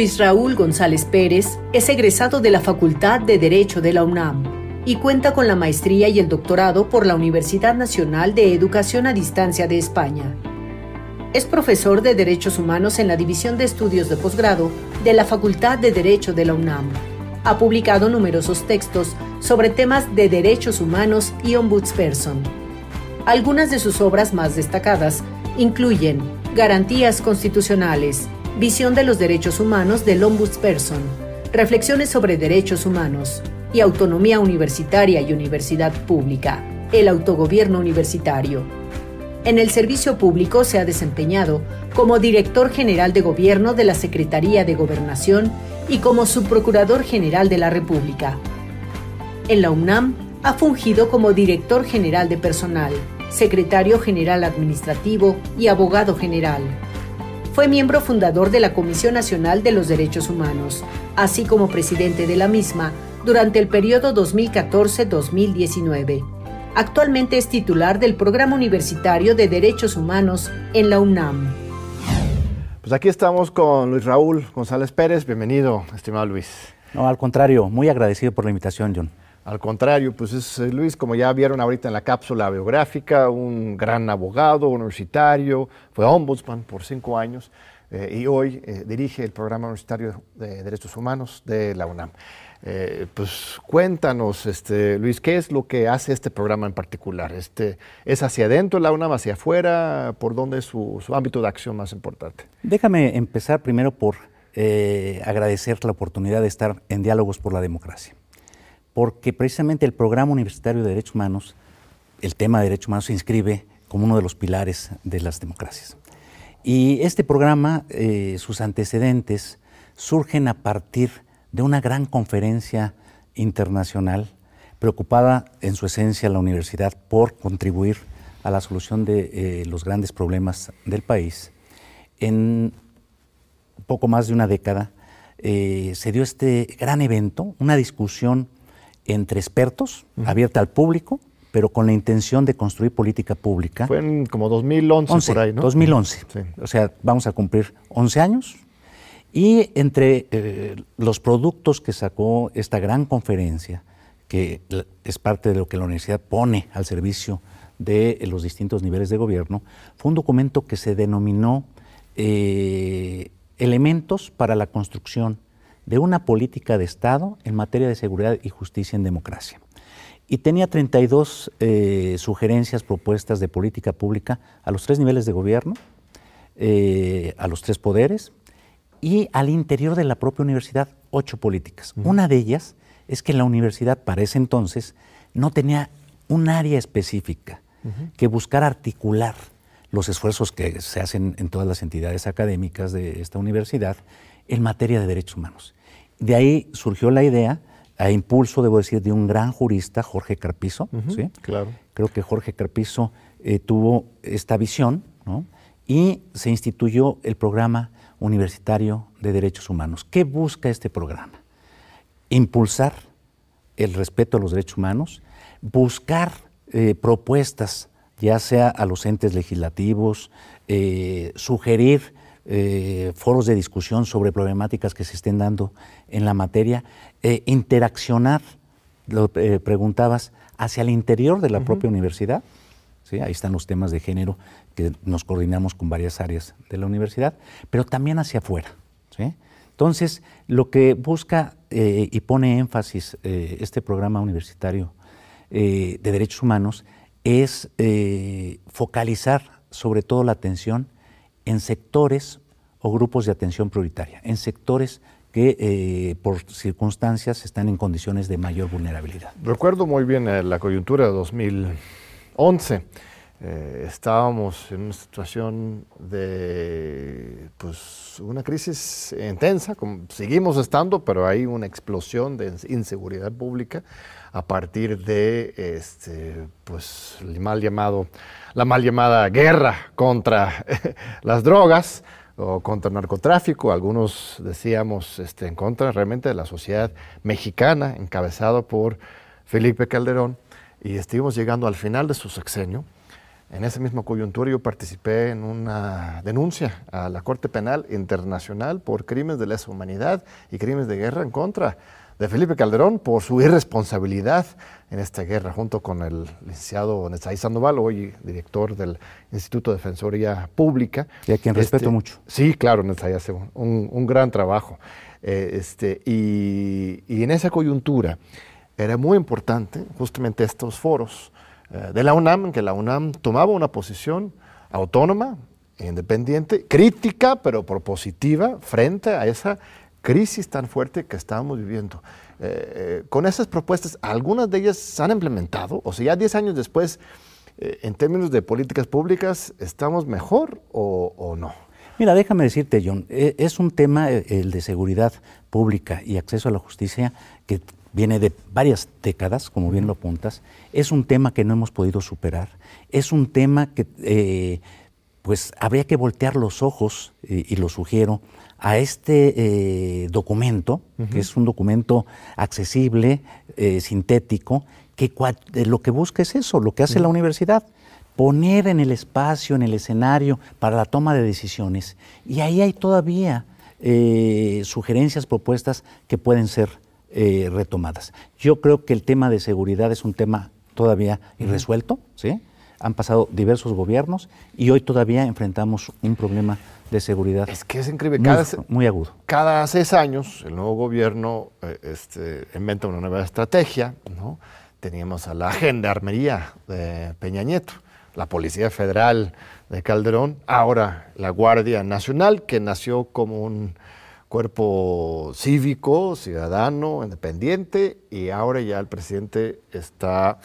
Luis Raúl González Pérez es egresado de la Facultad de Derecho de la UNAM y cuenta con la maestría y el doctorado por la Universidad Nacional de Educación a Distancia de España. Es profesor de Derechos Humanos en la División de Estudios de Posgrado de la Facultad de Derecho de la UNAM. Ha publicado numerosos textos sobre temas de derechos humanos y ombudsperson. Algunas de sus obras más destacadas incluyen Garantías constitucionales, Visión de los derechos humanos del ombudsperson, Reflexiones sobre derechos humanos y Autonomía universitaria y universidad pública, el autogobierno universitario. En el servicio público se ha desempeñado como director general de gobierno de la Secretaría de Gobernación y como subprocurador general de la República. En la UNAM ha fungido como director general de personal, secretario general administrativo y abogado general. Fue miembro fundador de la Comisión Nacional de los Derechos Humanos, así como presidente de la misma durante el periodo 2014-2019. Actualmente es titular del Programa Universitario de Derechos Humanos en la UNAM. Pues aquí estamos con Luis Raúl González Pérez. Bienvenido, estimado Luis. No, al contrario, muy agradecido por la invitación, John. Al contrario, pues es eh, Luis, como ya vieron ahorita en la cápsula biográfica, un gran abogado universitario, fue ombudsman por cinco años eh, y hoy eh, dirige el programa universitario de Derechos Humanos de la UNAM. pues cuéntanos, este, Luis, ¿qué es lo que hace este programa en particular? Este, ¿Es hacia adentro de la UNAM, hacia afuera? ¿Por dónde es su, su ámbito de acción más importante? Déjame empezar primero por agradecer la oportunidad de estar en Diálogos por la Democracia porque precisamente el programa universitario de derechos humanos, el tema de derechos humanos se inscribe como uno de los pilares de las democracias. Y este programa, eh, sus antecedentes, surgen a partir de una gran conferencia internacional preocupada en su esencia la universidad por contribuir a la solución de eh, los grandes problemas del país. En poco más de una década eh, se dio este gran evento, una discusión entre expertos, abierta al público, pero con la intención de construir política pública. Fue en como 2011 por ahí, ¿no? 2011. O sea, vamos a cumplir 11 años. Y entre eh, los productos que sacó esta gran conferencia, que es parte de lo que la universidad pone al servicio de los distintos niveles de gobierno, fue un documento que se denominó eh, Elementos para la construcción de una política de Estado en materia de seguridad y justicia en democracia. Y tenía 32 eh, sugerencias, propuestas de política pública a los tres niveles de gobierno, eh, a los tres poderes y al interior de la propia universidad, ocho políticas. Una de ellas es que la universidad para ese entonces no tenía un área específica que buscar articular los esfuerzos que se hacen en todas las entidades académicas de esta universidad en materia de derechos humanos. De ahí surgió la idea, a impulso, debo decir, de un gran jurista, Jorge Carpizo. ¿sí? Claro. Creo que Jorge Carpizo eh, tuvo esta visión y se instituyó el programa universitario de derechos humanos. ¿Qué busca este programa? Impulsar el respeto a los derechos humanos, buscar eh, propuestas, ya sea a los entes legislativos, eh, sugerir eh, foros de discusión sobre problemáticas que se estén dando en la materia, eh, interaccionar, lo eh, preguntabas, hacia el interior de la propia universidad. ¿sí? Ahí están los temas de género que nos coordinamos con varias áreas de la universidad, pero también hacia afuera. ¿sí? Entonces, lo que busca y pone énfasis este programa universitario de derechos humanos es focalizar sobre todo la atención en sectores o grupos de atención prioritaria, en sectores que eh, por circunstancias están en condiciones de mayor vulnerabilidad. Recuerdo muy bien eh, la coyuntura de 2011. Eh, estábamos en una situación de pues, una crisis intensa, como seguimos estando, pero hay una explosión de inseguridad pública a partir de este, pues, mal llamado la mal llamada guerra contra las drogas o contra narcotráfico, algunos decíamos este, en contra realmente de la sociedad mexicana, encabezado por Felipe Calderón, y estuvimos llegando al final de su sexenio, en esa misma coyuntura yo participé en una denuncia a la Corte Penal Internacional por crímenes de lesa humanidad y crímenes de guerra en contra de Felipe Calderón por su irresponsabilidad en esta guerra, junto con el licenciado Netzai Sandoval, hoy director del Instituto de Defensoría Pública. Y a quien respeto este, mucho. Sí, claro, Netzai hace un, gran trabajo. Eh, este, y, en esa coyuntura era muy importante justamente estos foros eh, de la UNAM, en que la UNAM tomaba una posición autónoma, independiente, crítica, pero propositiva, frente a esa crisis tan fuerte que estamos viviendo. Eh, eh, con esas propuestas, algunas de ellas se han implementado, o sea, ya 10 años después, eh, en términos de políticas públicas, ¿estamos mejor o, no? Mira, déjame decirte, John, es un tema, el de seguridad pública y acceso a la justicia, que viene de varias décadas, como bien lo apuntas, es un tema que no hemos podido superar, es un tema que, pues, habría que voltear los ojos, y lo sugiero, a este eh, documento, que es un documento accesible, eh, sintético, que eh, lo que busca es eso, lo que hace la universidad, poner en el espacio, en el escenario para la toma de decisiones. Y ahí hay todavía sugerencias, propuestas que pueden ser retomadas. Yo creo que el tema de seguridad es un tema todavía irresuelto, ¿sí? Han pasado diversos gobiernos y hoy todavía enfrentamos un problema de seguridad. Es que es increíble. Muy, cada, muy agudo. Cada seis años el nuevo gobierno eh, este, inventa una nueva estrategia. ¿no? Teníamos a la gendarmería de Peña Nieto, la Policía Federal de Calderón, ahora la Guardia Nacional, que nació como un cuerpo cívico, ciudadano, independiente, y ahora ya el presidente está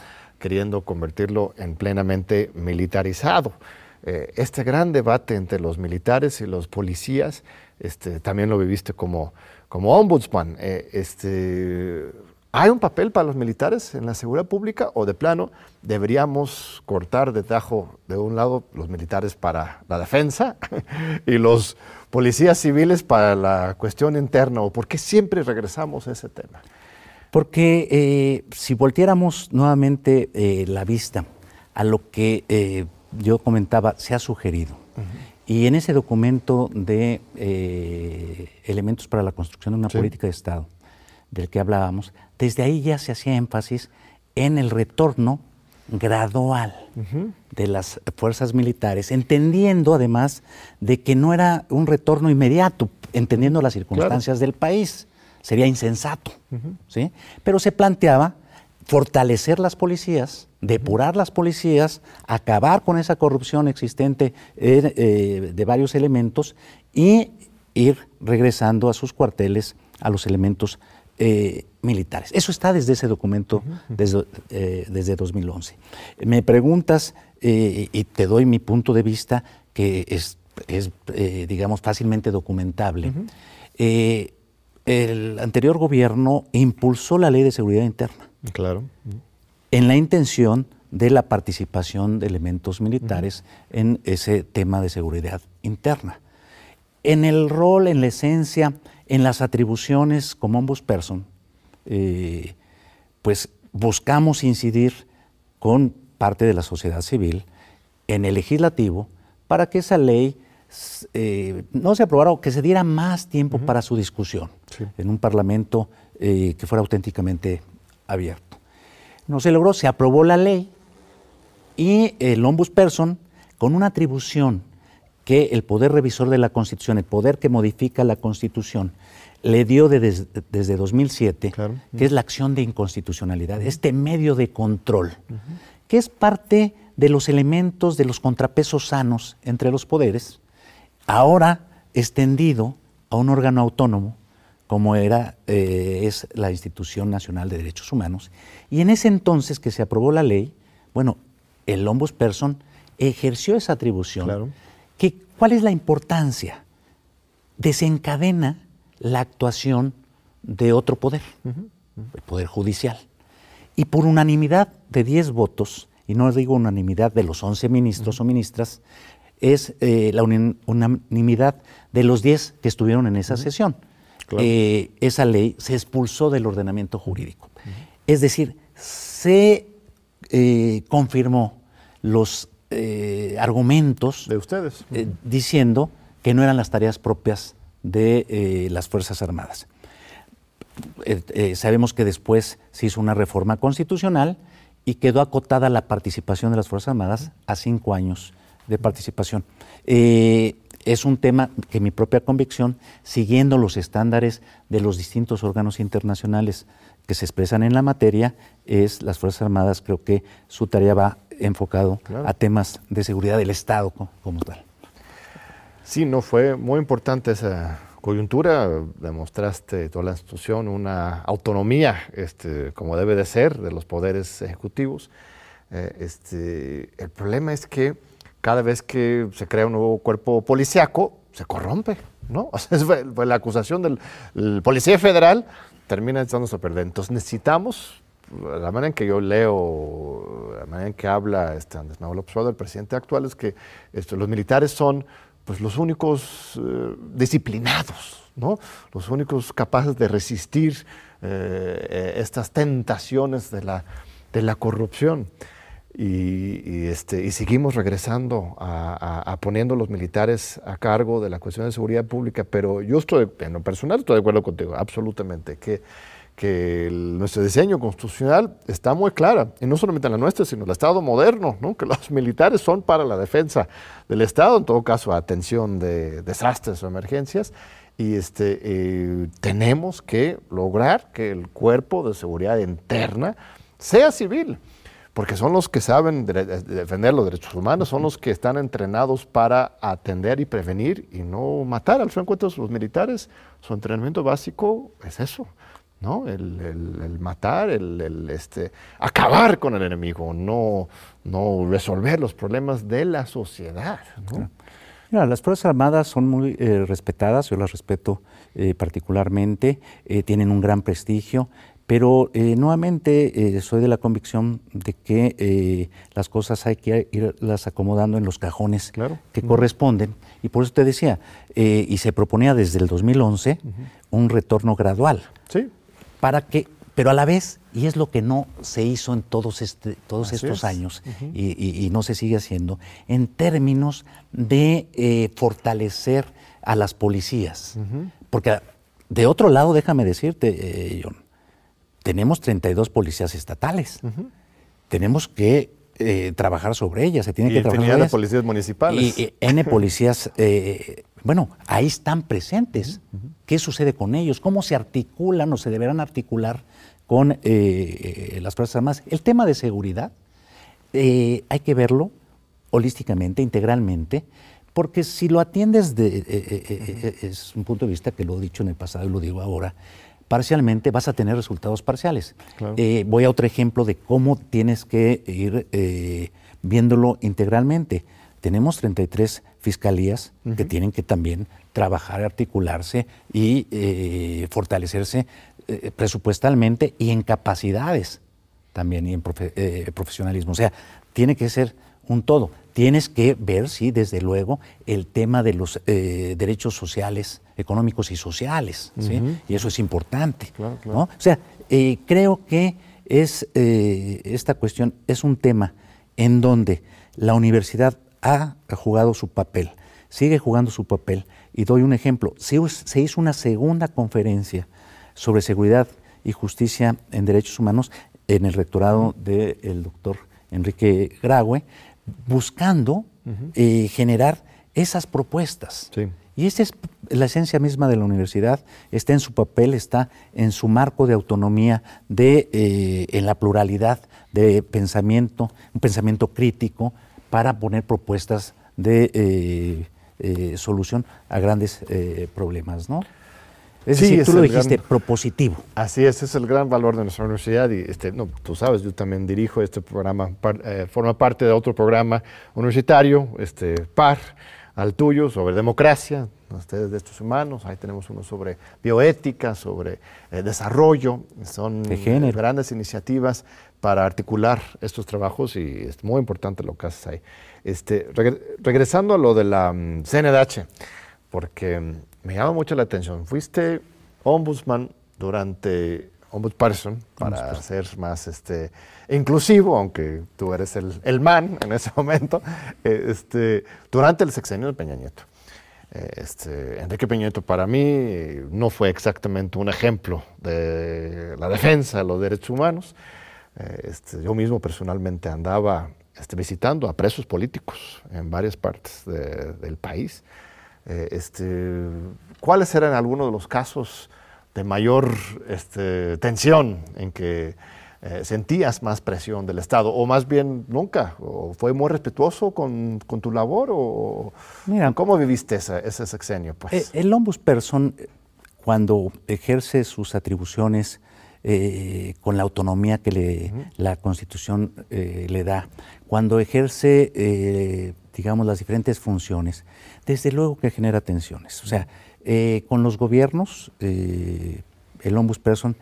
queriendo convertirlo en plenamente militarizado. Eh, este gran debate entre los militares y los policías, este, también lo viviste como, como ombudsman. Eh, este, ¿Hay un papel para los militares en la seguridad pública o de plano deberíamos cortar de tajo de un lado los militares para la defensa y los policías civiles para la cuestión interna? ¿O por qué siempre regresamos a ese tema? Porque eh, si volteáramos nuevamente la vista a lo que yo comentaba, se ha sugerido. Y en ese documento de eh, elementos para la construcción de una política de Estado, del que hablábamos, desde ahí ya se hacía énfasis en el retorno gradual de las fuerzas militares, entendiendo además de que no era un retorno inmediato, entendiendo las circunstancias del país, sería insensato, ¿sí? Pero se planteaba fortalecer las policías, depurar las policías, acabar con esa corrupción existente eh, eh, de varios elementos y ir regresando a sus cuarteles a los elementos eh, militares. Eso está desde ese documento, desde, desde, 2011. Me preguntas, y te doy mi punto de vista, que es, es digamos, fácilmente documentable. El anterior gobierno impulsó la ley de seguridad interna Claro. En la intención de la participación de elementos militares en ese tema de seguridad interna. En el rol, en la esencia, en las atribuciones como ombudsperson, eh, pues buscamos incidir con parte de la sociedad civil en el legislativo para que esa ley eh, no se aprobara o que se diera más tiempo para su discusión en un parlamento eh, que fuera auténticamente abierto. No se logró, se aprobó la ley y el ombudsperson, con una atribución que el poder revisor de la Constitución, el poder que modifica la Constitución, le dio desde 2007, que es la acción de inconstitucionalidad, este medio de control, que es parte de los elementos de los contrapesos sanos entre los poderes, ahora extendido a un órgano autónomo como era, eh, es la Institución Nacional de Derechos Humanos. Y en ese entonces que se aprobó la ley, bueno, el ombudsperson ejerció esa atribución. Que, ¿Cuál es la importancia? Desencadena la actuación de otro poder, el Poder Judicial. Y por unanimidad de 10 votos, y no digo unanimidad de los 11 ministros o ministras, es eh, la unanimidad de los 10 que estuvieron en esa sesión. Eh, esa ley se expulsó del ordenamiento jurídico. Es decir, se eh, confirmó los argumentos de ustedes diciendo que no eran las tareas propias de las Fuerzas Armadas. sabemos que después se hizo una reforma constitucional y quedó acotada la participación de las Fuerzas Armadas a cinco años de participación. es un tema que mi propia convicción, siguiendo los estándares de los distintos órganos internacionales que se expresan en la materia, es las Fuerzas Armadas, creo que su tarea va enfocado a temas de seguridad del Estado como, tal. Sí, no fue muy importante esa coyuntura, demostraste toda la institución una autonomía, este, como debe de ser, de los poderes ejecutivos. Eh, este, el problema es que cada vez que se crea un nuevo cuerpo policíaco, se corrompe, ¿no? O sea, fue, la acusación del policía federal termina echándose a perder. Entonces necesitamos la manera en que yo leo, la manera en que habla este Andrés Manuel López Obrador, el presidente actual, es que esto, los militares son pues, los únicos eh, disciplinados, ¿no? los únicos capaces de resistir eh, eh, estas tentaciones de la, de la corrupción. Y, este, y seguimos regresando a, a, poniendo los militares a cargo de la cuestión de seguridad pública, pero yo estoy, en lo personal, estoy de acuerdo contigo, absolutamente, que que nuestro diseño constitucional está muy clara, y no solamente la nuestra, sino el Estado moderno, ¿no? que los militares son para la defensa del Estado, en todo caso, atención de desastres o emergencias, y este, eh, tenemos que lograr que el cuerpo de seguridad interna sea civil, porque son los que saben defender los derechos humanos, son los que están entrenados para atender y prevenir y no matar. Al fin de cuentas, los militares, su entrenamiento básico es eso ¿no? El, matar, el, este, acabar con el enemigo, no, no resolver los problemas de la sociedad. las Fuerzas Armadas son muy eh, respetadas, yo las respeto eh, particularmente, eh, tienen un gran prestigio, pero nuevamente soy de la convicción de que las cosas hay que irlas acomodando en los cajones que corresponden. Y por eso te decía, y se proponía desde el 2011 un retorno gradual. Sí. Para que, pero a la vez, y es lo que no se hizo en todos, este, todos estos años y, no se sigue haciendo, en términos de eh, fortalecer a las policías. Porque de otro lado, déjame decirte, eh, John, tenemos 32 policías estatales. Tenemos que eh, trabajar sobre ellas, se tiene que trabajar sobre de policías municipales. Y, N policías bueno, ahí están presentes. ¿Qué sucede con ellos? ¿Cómo se articulan o se deberán articular con eh, eh, las Fuerzas Armadas? El tema de seguridad eh, hay que verlo holísticamente, integralmente, porque si lo atiendes de, es un punto de vista que lo he dicho en el pasado y lo digo ahora, parcialmente vas a tener resultados parciales. voy a otro ejemplo de cómo tienes que ir viéndolo integralmente. Tenemos 33 fiscalías que tienen que también trabajar, articularse y eh, fortalecerse eh, presupuestalmente y en capacidades también y en eh, profesionalismo. O sea, tiene que ser un todo. Tienes que ver, sí, desde luego, el tema de los derechos sociales, económicos y sociales, ¿sí? y eso es importante. ¿no? O sea, creo que es, esta cuestión es un tema en donde la universidad ha jugado su papel, sigue jugando su papel. Y doy un ejemplo. Se, hizo una segunda conferencia sobre seguridad y justicia en derechos humanos en el rectorado del doctor Enrique Graue, buscando eh, generar esas propuestas. Y esa es la esencia misma de la universidad, está en su papel, está en su marco de autonomía, de, eh, en la pluralidad de pensamiento, un pensamiento crítico, para poner propuestas de eh, solución a grandes problemas, ¿no? Es decir, tú lo dijiste, propositivo. Así es, es el gran valor de nuestra universidad y este, no, tú sabes, yo también dirijo este programa, forma parte de otro programa universitario, este, PAR, al tuyo, sobre democracia, ustedes de estos humanos, ahí tenemos uno sobre bioética, sobre desarrollo, son grandes iniciativas para articular estos trabajos y es muy importante lo que haces ahí. Este, regresando a lo de la CNDH, mm, porque mm, me llama mucho la atención, fuiste ombudsman durante ombudsperson, para ser más este, inclusivo, aunque tú eres el, el man en ese momento, eh, este, durante el sexenio de Peña Nieto. Eh, este, Enrique Peña Nieto para mí no fue exactamente un ejemplo de la defensa de los derechos humanos. Eh, este, yo mismo personalmente andaba este, visitando a presos políticos en varias partes del país. Este, ¿Cuáles eran algunos de los casos de mayor este, tensión en que eh, sentías más presión del Estado, o más bien nunca, o fue muy respetuoso con, con tu labor, o Mira, ¿cómo viviste ese, ese sexenio? Pues? Eh, el ombudsperson, cuando ejerce sus atribuciones eh, con la autonomía que le, la Constitución le da, cuando ejerce, digamos, las diferentes funciones, desde luego que genera tensiones. O sea, con los gobiernos, el ombudsperson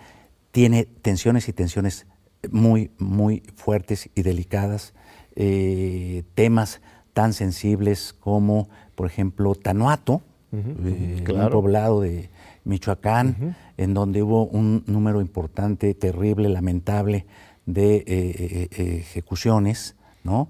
tiene tensiones y tensiones muy, muy fuertes y delicadas, eh, temas tan sensibles como, por ejemplo, Tanuato, eh, un poblado de Michoacán, en donde hubo un número importante, terrible, lamentable de eh, ejecuciones, ¿no?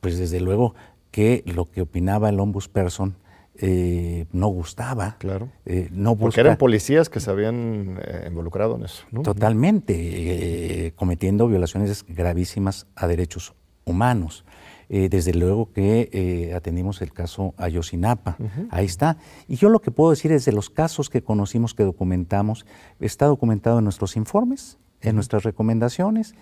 pues desde luego que lo que opinaba el ombudsperson eh, no gustaba. Claro. Eh, no Porque eran policías que se habían eh, involucrado en eso. Totalmente, cometiendo violaciones gravísimas a derechos humanos. desde luego que atendimos el caso Ayotzinapa. Ahí está. Y yo lo que puedo decir es de los casos que conocimos, que documentamos, está documentado en nuestros informes, en nuestras recomendaciones,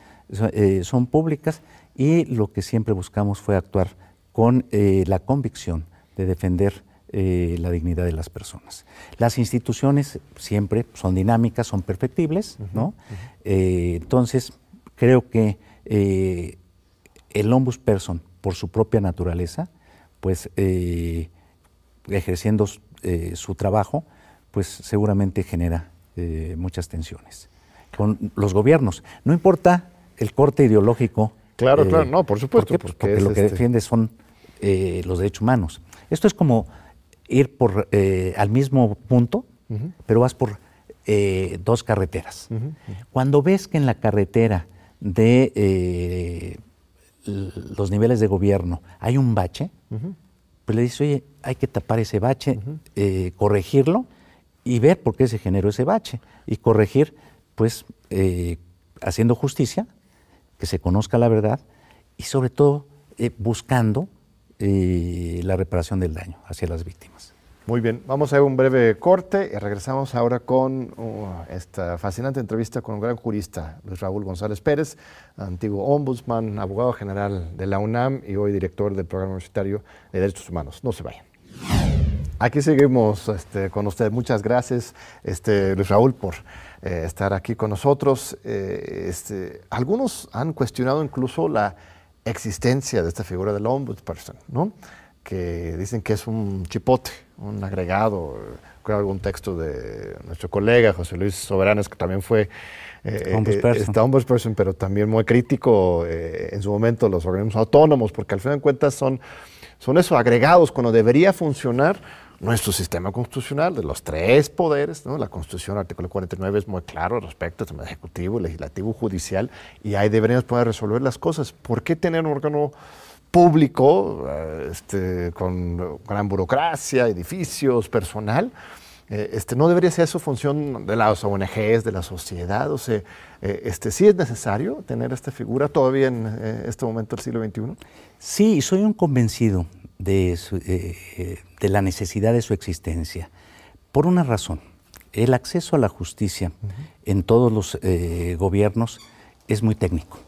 son públicas y lo que siempre buscamos fue actuar con la convicción de defender eh, la dignidad de las personas. Las instituciones siempre son dinámicas, son perfectibles, ¿no? Eh, entonces, creo que eh, el ombudsperson, por su propia naturaleza, pues ejerciendo su trabajo, pues seguramente genera muchas tensiones con los gobiernos. No importa el corte ideológico. Claro, claro, no, por supuesto. Porque, lo que este defiende son los derechos humanos. Esto es como ir por, eh, al mismo punto, pero vas por eh, dos carreteras. Cuando ves que en la carretera de eh, los niveles de gobierno hay un bache, pues le dices, oye, hay que tapar ese bache, corregirlo y ver por qué se generó ese bache. Y corregir, pues, haciendo justicia, que se conozca la verdad y sobre todo buscando la reparación del daño hacia las víctimas. Muy bien, vamos a un breve corte y regresamos ahora con uh, esta fascinante entrevista con un gran jurista, Luis Raúl González Pérez, antiguo ombudsman, abogado general de la UNAM y hoy director del Programa Universitario de Derechos Humanos. No se vayan. Aquí seguimos este, con usted. Muchas gracias, este, Luis Raúl, por eh, estar aquí con nosotros. Eh, este, algunos han cuestionado incluso la existencia de esta figura del ombudsperson, ¿no? que dicen que es un chipote, un agregado. Creo algún texto de nuestro colega José Luis Soberanes, que también fue eh, ombudsperson. pero también muy crítico eh, en su momento los organismos autónomos, porque al final de cuentas son, son esos agregados cuando debería funcionar nuestro sistema constitucional de los tres poderes, ¿no? la Constitución, artículo 49 es muy claro respecto al ejecutivo, legislativo, judicial, y ahí deberíamos poder resolver las cosas. ¿Por qué tener un órgano público, eh, este, con gran burocracia, edificios, personal? Eh, este, ¿No debería ser eso función de las ONGs, de la sociedad? O sea, eh, este, ¿sí es necesario tener esta figura todavía en este momento del siglo XXI? Sí, soy un convencido de, de la necesidad de su existencia. Por una razón, el acceso a la justicia en todos los eh, gobiernos es muy técnico.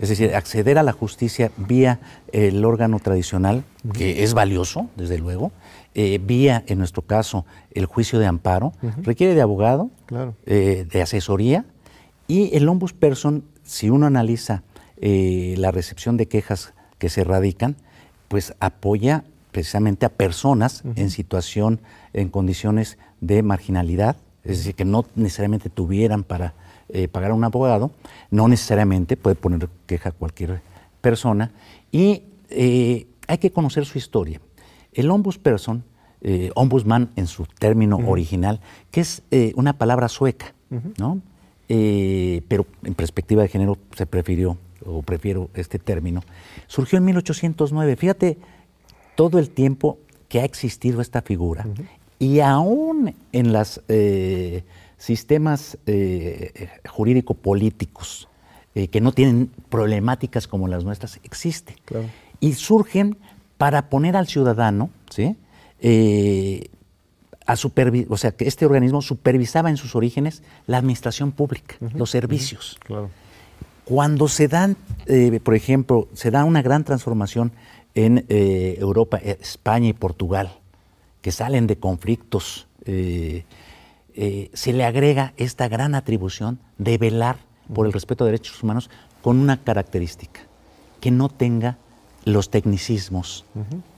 Es decir, acceder a la justicia vía el órgano tradicional, que es valioso, desde luego, eh, vía, en nuestro caso, el juicio de amparo, requiere de abogado, eh, de asesoría, y el ombudsperson, si uno analiza la recepción de quejas que se radican, pues apoya precisamente a personas en situación, en condiciones de marginalidad, es decir, que no necesariamente tuvieran para eh, pagar a un abogado, no necesariamente puede poner queja cualquier persona, y eh, hay que conocer su historia. El ombudsperson, eh, ombudsman en su término original, que es una palabra sueca, ¿no? eh, pero en perspectiva de género se prefirió, o prefiero este término, surgió en 1809. Fíjate todo el tiempo que ha existido esta figura y aún en los eh, sistemas eh, jurídico-políticos que no tienen problemáticas como las nuestras, existe. Y surgen para poner al ciudadano, ¿sí? a o sea, que este organismo supervisaba en sus orígenes la administración pública, los servicios. Cuando se dan, eh, por ejemplo, se da una gran transformación en eh, Europa, eh, España y Portugal, que salen de conflictos, se le agrega esta gran atribución de velar por el respeto de derechos humanos con una característica, que no tenga los tecnicismos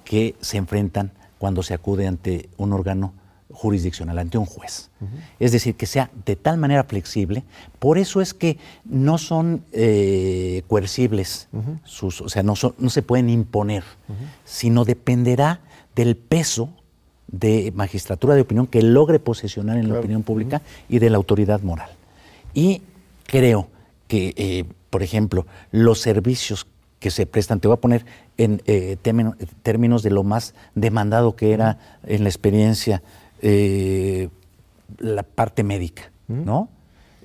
que se enfrentan cuando se acude ante un órgano jurisdiccional ante un juez. Es decir, que sea de tal manera flexible. Por eso es que no son eh, coercibles, sus, o sea, no, no, se pueden imponer, sino dependerá del peso de magistratura de opinión que logre posesionar en la opinión pública y de la autoridad moral. Y creo que, eh, por ejemplo, los servicios que se prestan, te voy a poner en eh, términos de lo más demandado que era en la experiencia eh, la parte médica, ¿no?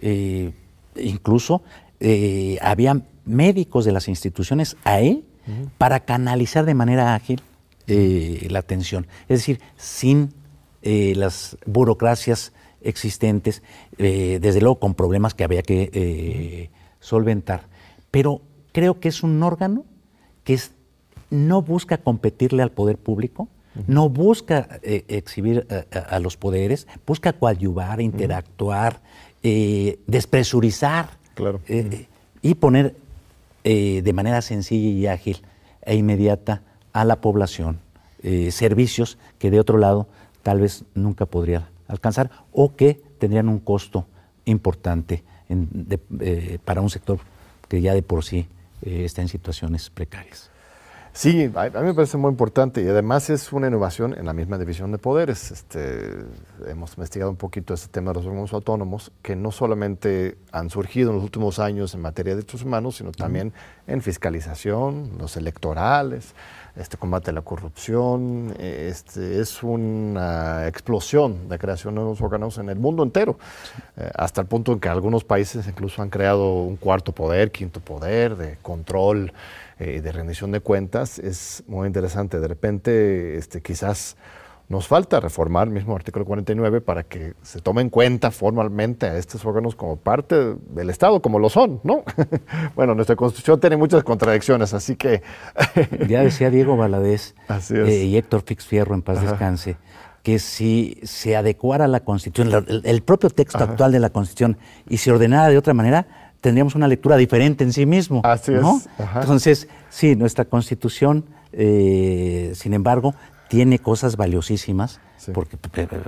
Eh, incluso eh, había médicos de las instituciones ahí para canalizar de manera ágil la atención. Es decir, sin las burocracias existentes, desde luego con problemas que había que solventar. Pero creo que es un órgano que no busca competirle al poder público, no busca eh, exhibir a, los poderes, busca coadyuvar, interactuar, eh, despresurizar eh, y poner de manera sencilla y ágil e inmediata a la población servicios que de otro lado tal vez nunca podría alcanzar o que tendrían un costo importante para un sector que ya de por sí está en situaciones precarias. Sí, a, mí me parece muy importante y además es una innovación en la misma división de poderes. Este, hemos investigado un poquito este tema de los órganos autónomos que no solamente han surgido en los últimos años en materia de derechos humanos, sino también en fiscalización, los electorales, este combate a la corrupción. Este, es una explosión de creación de nuevos órganos en el mundo entero, eh, hasta el punto en que algunos países incluso han creado un cuarto poder, quinto poder de control eh, de rendición de cuentas es muy interesante. De repente, este, quizás nos falta reformar el mismo artículo 49 para que se tome en cuenta formalmente a estos órganos como parte del Estado, como lo son, ¿no? bueno, nuestra Constitución tiene muchas contradicciones, así que... ya decía Diego Valadez eh, y Héctor Fix Fierro, en paz descanse, que si se adecuara la Constitución, el, propio texto actual de la Constitución, y se ordenara de otra manera, tendríamos una lectura diferente en sí mismo. Así ¿no? es. Entonces, sí, nuestra constitución, eh, sin embargo, tiene cosas valiosísimas, porque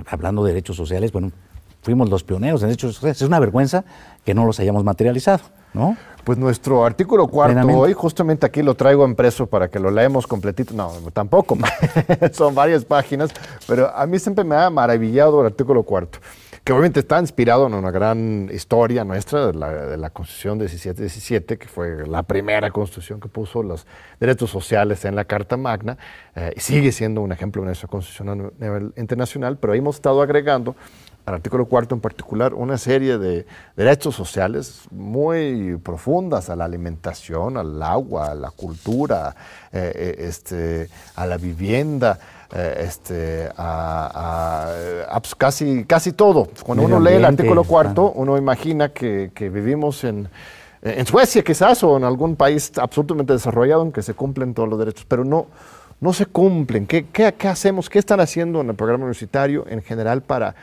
hablando de derechos sociales, bueno, fuimos los pioneros en derechos sociales. Es una vergüenza que no los hayamos materializado, ¿no? Pues nuestro artículo cuarto, hoy justamente aquí lo traigo impreso para que lo leemos completito. No, tampoco, son varias páginas, pero a mí siempre me ha maravillado el artículo cuarto que obviamente está inspirado en una gran historia nuestra de la, de la Constitución 1717, que fue la primera constitución que puso los derechos sociales en la Carta Magna, eh, y sigue siendo un ejemplo de nuestra constitución a nivel internacional, pero hemos estado agregando al artículo cuarto en particular una serie de derechos sociales muy profundas a la alimentación, al agua, a la cultura, eh, eh, este, a la vivienda, eh, este, a, pues, casi, casi todo. Cuando uno lee el artículo cuarto, uno imagina que, vivimos en, en Suecia quizás o en algún país absolutamente desarrollado en que se cumplen todos los derechos, pero no, no se cumplen. ¿Qué, qué, qué hacemos? ¿Qué están haciendo en el programa universitario en general para,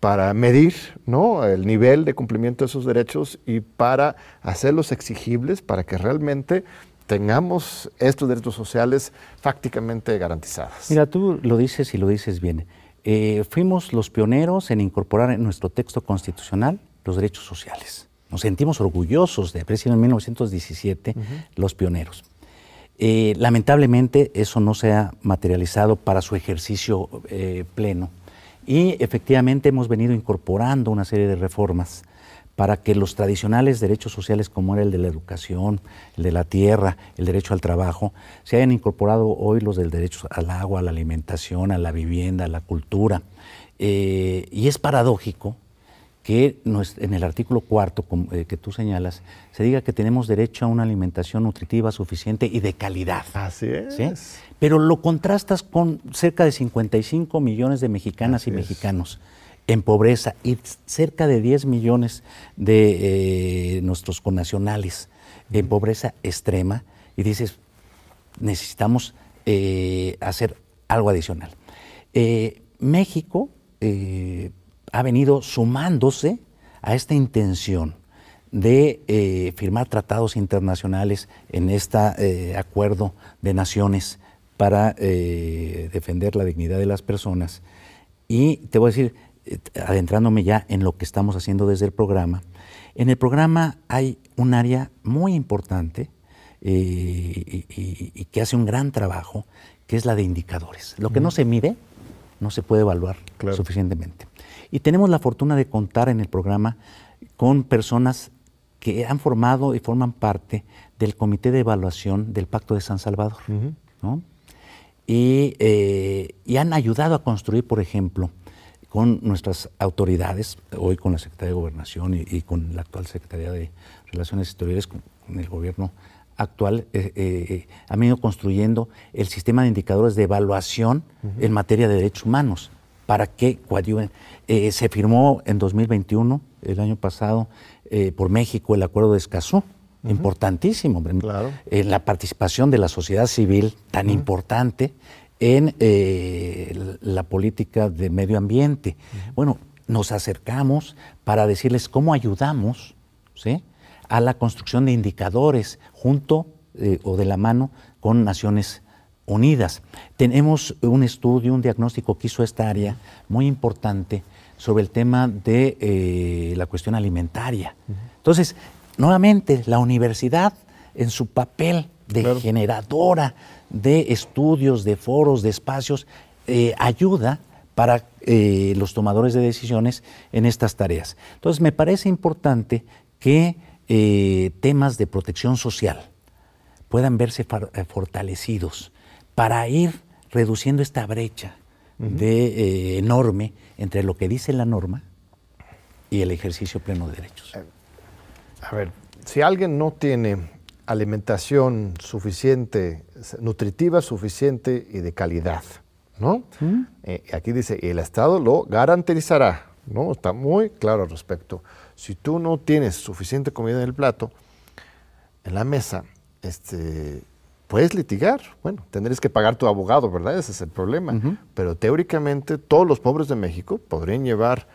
para medir ¿no? el nivel de cumplimiento de esos derechos y para hacerlos exigibles para que realmente tengamos estos derechos sociales prácticamente garantizados. Mira, tú lo dices y lo dices bien. Eh, fuimos los pioneros en incorporar en nuestro texto constitucional los derechos sociales. Nos sentimos orgullosos de haber sido en 1917 los pioneros. Eh, lamentablemente eso no se ha materializado para su ejercicio eh, pleno y efectivamente hemos venido incorporando una serie de reformas para que los tradicionales derechos sociales como era el de la educación, el de la tierra, el derecho al trabajo, se hayan incorporado hoy los del derecho al agua, a la alimentación, a la vivienda, a la cultura. Eh, y es paradójico que en el artículo cuarto eh, que tú señalas se diga que tenemos derecho a una alimentación nutritiva suficiente y de calidad. Así es. Pero lo contrastas con cerca de 55 millones de mexicanas y mexicanos en pobreza y cerca de 10 millones de eh, nuestros connacionales en pobreza extrema y dices, necesitamos eh, hacer algo adicional. México ha venido sumándose a esta intención de eh, firmar tratados internacionales en este acuerdo de naciones para eh, defender la dignidad de las personas. Y te voy a decir, adentrándome ya en lo que estamos haciendo desde el programa, en el programa hay un área muy importante y, que hace un gran trabajo, que es la de indicadores. Lo que no se mide no se puede evaluar suficientemente. Y tenemos la fortuna de contar en el programa con personas que han formado y forman parte del Comité de Evaluación del Pacto de San Salvador. Eh, y, han ayudado a construir, por ejemplo, con nuestras autoridades, hoy con la Secretaría de Gobernación y, con la actual Secretaría de Relaciones Exteriores, con, el gobierno actual, eh, eh, han venido construyendo el sistema de indicadores de evaluación en materia de derechos humanos. Para que coadyuven. Eh, se firmó en 2021, el año pasado, eh, por México el acuerdo de Escazú, importantísimo, en la participación de la sociedad civil tan importante en eh, la política de medio ambiente. Bueno, nos acercamos para decirles cómo ayudamos a la construcción de indicadores junto o de la mano con naciones unidas. Tenemos un estudio, un diagnóstico que hizo esta área muy importante sobre el tema de eh, la cuestión alimentaria. Entonces, nuevamente, la universidad en su papel de generadora de estudios, de foros, de espacios, eh, ayuda para eh, los tomadores de decisiones en estas tareas. Entonces, me parece importante que temas de protección social puedan verse fortalecidos para ir reduciendo esta brecha de, enorme entre lo que dice la norma y el ejercicio pleno de derechos. Eh, a ver, si alguien no tiene alimentación suficiente, nutritiva suficiente y de calidad, ¿no? Eh, aquí dice, el Estado lo garantizará, ¿no? Está muy claro al respecto. Si tú no tienes suficiente comida en el plato, en la mesa, este, puedes litigar. Bueno, tendrías que pagar tu abogado, ¿verdad? Ese es el problema. Pero teóricamente todos los pobres de México podrían llevar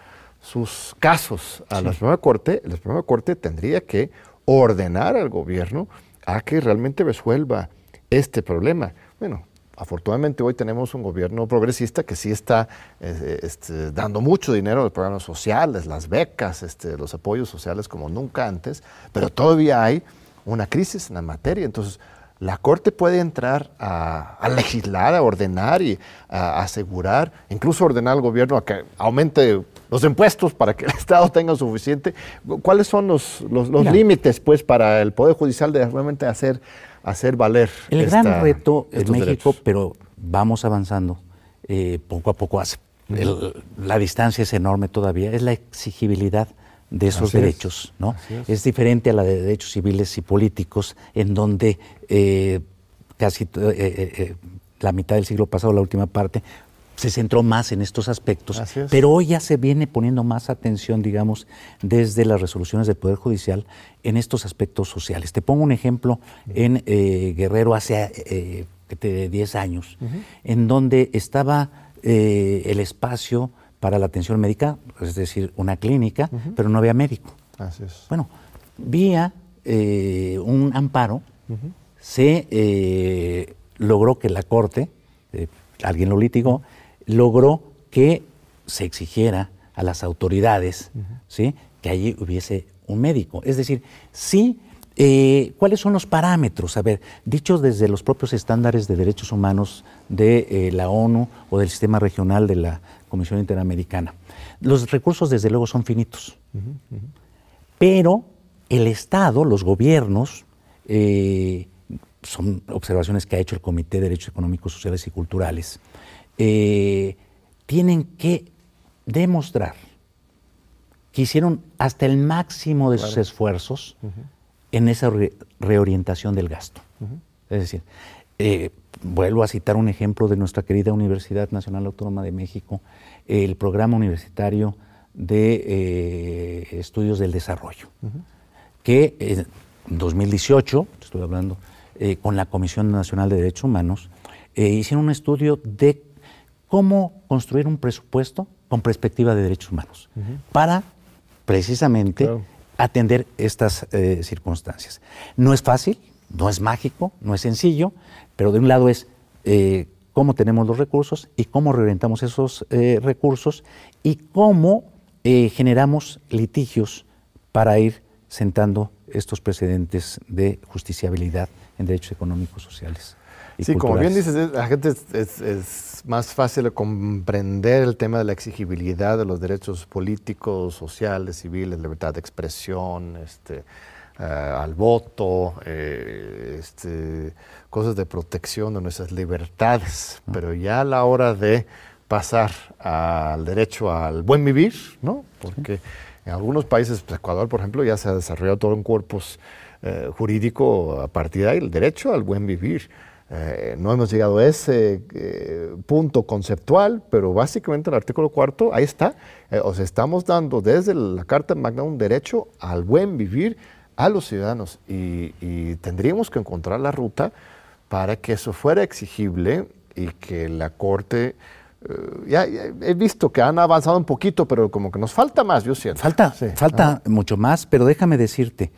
sus casos a la Suprema Corte. La Suprema Corte tendría que ordenar al gobierno a que realmente resuelva este problema. Bueno, afortunadamente hoy tenemos un gobierno progresista que sí está eh, este, dando mucho dinero a los programas sociales, las becas, este, los apoyos sociales como nunca antes, pero todavía hay una crisis en la materia. Entonces, la Corte puede entrar a, legislar, a ordenar y a asegurar, incluso ordenar al gobierno a que aumente los impuestos para que el Estado tenga suficiente. ¿Cuáles son los, límites pues, para el Poder Judicial de realmente hacer, hacer valer? El gran reto en México, pero vamos avanzando eh, poco a poco. la distancia es enorme todavía, es la exigibilidad de esos derechos, ¿no? Es. diferente a la de derechos civiles y políticos, en donde eh, casi eh, la mitad del siglo pasado, la última parte, se centró más en estos aspectos, pero hoy ya se viene poniendo más atención, digamos, desde las resoluciones del Poder Judicial en estos aspectos sociales. Te pongo un ejemplo en Guerrero hace 10 años, en donde estaba el espacio para la atención médica, es decir, una clínica, pero no había médico. Así es. Bueno, vía eh, un amparo, se eh, logró que la Corte, eh, alguien lo litigó, logró que se exigiera a las autoridades ¿sí? que allí hubiese un médico. Es decir, sí ¿Cuáles son los parámetros? A ver, dichos desde los propios estándares de derechos humanos de la ONU o del sistema regional de la Comisión Interamericana. Los recursos, desde luego, son finitos. Pero el Estado, los gobiernos, eh, son observaciones que ha hecho el Comité de Derechos Económicos, Sociales y Culturales, eh, tienen que demostrar que hicieron hasta el máximo de sus esfuerzos en esa reorientación del gasto. Es decir, eh, vuelvo a citar un ejemplo de nuestra querida Universidad Nacional Autónoma de México, el programa universitario de eh, estudios del desarrollo, que en 2018, estoy hablando, eh, con la Comisión Nacional de Derechos Humanos, hicieron un estudio de cómo construir un presupuesto con perspectiva de derechos humanos para precisamente atender estas circunstancias. No es fácil, no es mágico, no es sencillo, pero de un lado es eh, cómo tenemos los recursos y cómo reorientamos esos eh, recursos y cómo eh, generamos litigios para ir sentando estos precedentes de justiciabilidad en derechos económicos, sociales. Y sí, como bien dices, la gente es, es, más fácil comprender el tema de la exigibilidad de los derechos políticos, sociales, civiles, libertad de expresión, este, eh, al voto, eh, este, cosas de protección de nuestras libertades, pero ya a la hora de pasar al derecho al buen vivir, ¿no? Porque en algunos países, pues, Ecuador, por ejemplo, ya se ha desarrollado todo un corpus eh, jurídico a partir de ahí, el derecho al buen vivir. No hemos llegado a ese punto conceptual, pero básicamente el artículo cuarto, ahí está. o sea, estamos dando desde la Carta Magna un derecho al buen vivir a los ciudadanos y, tendríamos que encontrar la ruta para que eso fuera exigible y que la Corte... Eh, ya, he visto que han avanzado un poquito, pero como que nos falta más, yo siento. Falta, falta mucho más, pero déjame decirte,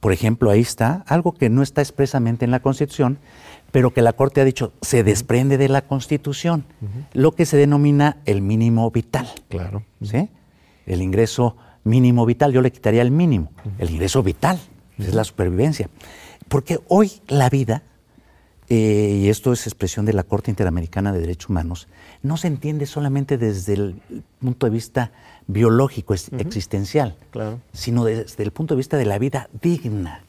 por ejemplo, ahí está algo que no está expresamente en la Constitución, pero que la Corte ha dicho se desprende de la Constitución, lo que se denomina el mínimo vital. Claro. ¿sí? El ingreso mínimo vital, yo le quitaría el mínimo, el ingreso vital, es la supervivencia. Porque hoy la vida, eh, y esto es expresión de la Corte Interamericana de Derechos Humanos, no se entiende solamente desde el punto de vista biológico, existencial, sino desde el punto de vista de la vida digna.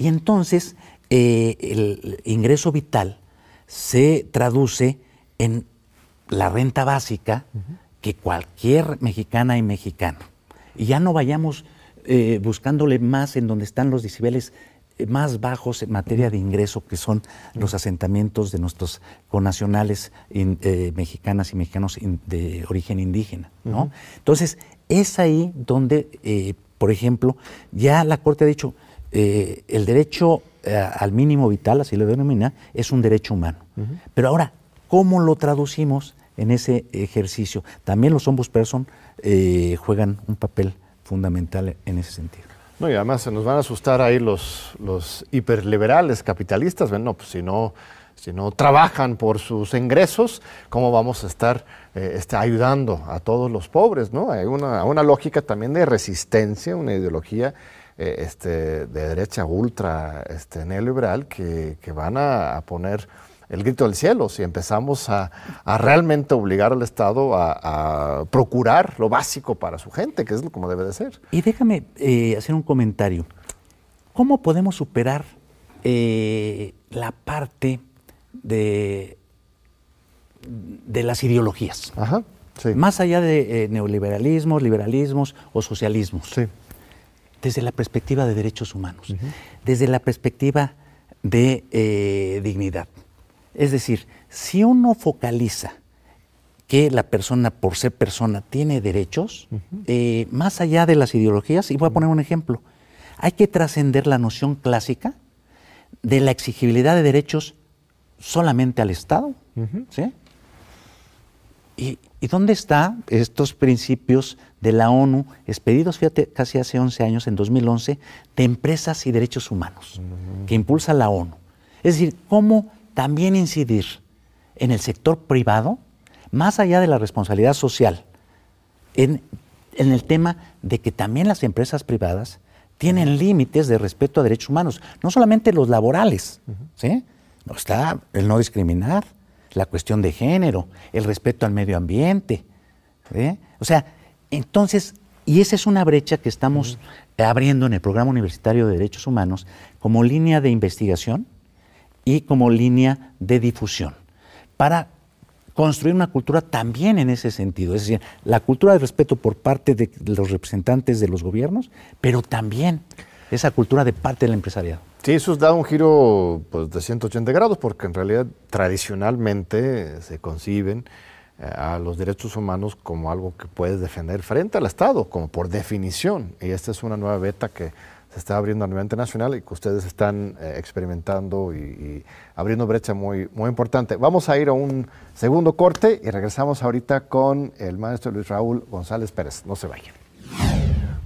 Y entonces eh, el ingreso vital se traduce en la renta básica que cualquier mexicana y mexicano y ya no vayamos eh, buscándole más en donde están los decibeles eh, más bajos en materia de ingreso, que son los asentamientos de nuestros conacionales eh, mexicanas y mexicanos de origen indígena. ¿no? Entonces, es ahí donde, por ejemplo, ya la Corte ha dicho, el derecho al mínimo vital, así lo denomina, es un derecho humano. Pero ahora, ¿cómo lo traducimos en ese ejercicio? También los ombudsperson eh, juegan un papel fundamental en ese sentido. No, y además se nos van a asustar ahí los, los hiperliberales capitalistas, bueno, pues si no, si no trabajan por sus ingresos, ¿cómo vamos a estar eh, este, ayudando a todos los pobres? ¿no? Hay una, una lógica también de resistencia, una ideología eh, este, de derecha ultra este, neoliberal que, que van a, a poner el grito del cielo, si empezamos a, realmente obligar al Estado a, procurar lo básico para su gente, que es como debe de ser. Y déjame eh, hacer un comentario. ¿Cómo podemos superar eh, la parte de, de las ideologías? Más allá de neoliberalismos, liberalismos o socialismos. Desde la perspectiva de derechos humanos, desde la perspectiva de dignidad. Es decir, si uno focaliza que la persona, por ser persona, tiene derechos, eh, más allá de las ideologías, y voy a poner un ejemplo, hay que trascender la noción clásica de la exigibilidad de derechos solamente al Estado. ¿sí? ¿Y, dónde están estos principios de la ONU, expedidos, fíjate, casi hace 11 años, en 2011, de empresas y derechos humanos, que impulsa la ONU? Es decir, cómo también incidir en el sector privado, más allá de la responsabilidad social, en, el tema de que también las empresas privadas tienen límites de respeto a derechos humanos, no solamente los laborales, ¿sí? No está el no discriminar, la cuestión de género, el respeto al medio ambiente. O sea, entonces, Y esa es una brecha que estamos abriendo en el Programa Universitario de Derechos Humanos como línea de investigación y como línea de difusión para construir una cultura también en ese sentido, es decir, la cultura de respeto por parte de los representantes de los gobiernos, pero también esa cultura de parte del empresariado. Sí, eso da un giro pues, de 180 grados, porque en realidad tradicionalmente se conciben eh, a los derechos humanos como algo que puedes defender frente al Estado, como por definición. Y esta es una nueva beta que se está abriendo a nivel internacional y que ustedes están eh, experimentando y, abriendo brecha muy, muy importante. Vamos a ir a un segundo corte y regresamos ahorita con el maestro Luis Raúl González Pérez. No se vayan.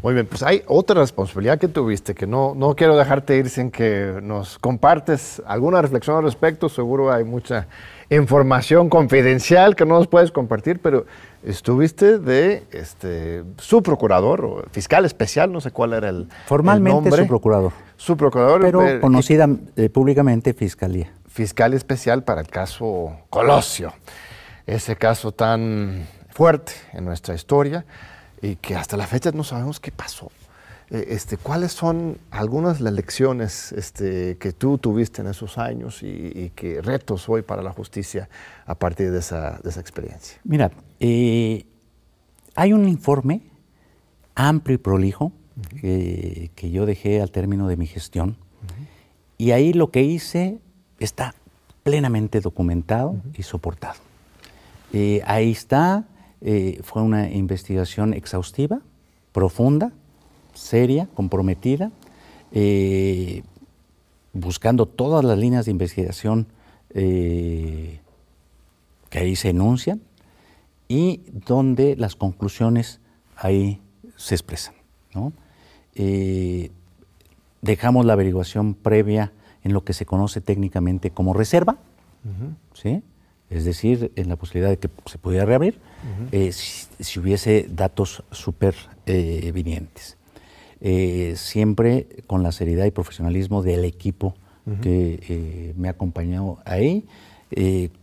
Muy bien, pues hay otra responsabilidad que tuviste, que no, no quiero dejarte ir sin que nos compartes alguna reflexión al respecto. Seguro hay mucha información confidencial que no nos puedes compartir, pero estuviste de este, su procurador o fiscal especial, no sé cuál era el Formalmente su procurador. Su procurador. Pero conocida eh, públicamente fiscalía. Fiscal especial para el caso Colosio, ese caso tan fuerte en nuestra historia y que hasta la fecha no sabemos qué pasó. Eh, este, ¿Cuáles son algunas de las lecciones este, que tú tuviste en esos años y, qué retos hoy para la justicia a partir de esa, experiencia? Mira, eh, hay un informe amplio y prolijo eh, que yo dejé al término de mi gestión y ahí lo que hice está plenamente documentado y soportado. ahí está eh, fue una investigación exhaustiva, profunda, seria, comprometida, eh, buscando todas las líneas de investigación eh, que ahí se enuncian y donde las conclusiones ahí se expresan. dejamos la averiguación previa en lo que se conoce técnicamente como reserva, ¿sí? es decir, en la posibilidad de que se pudiera reabrir, eh, si, hubiese datos súper eh. Eh, siempre con la seriedad y profesionalismo del equipo que me ha acompañado ahí.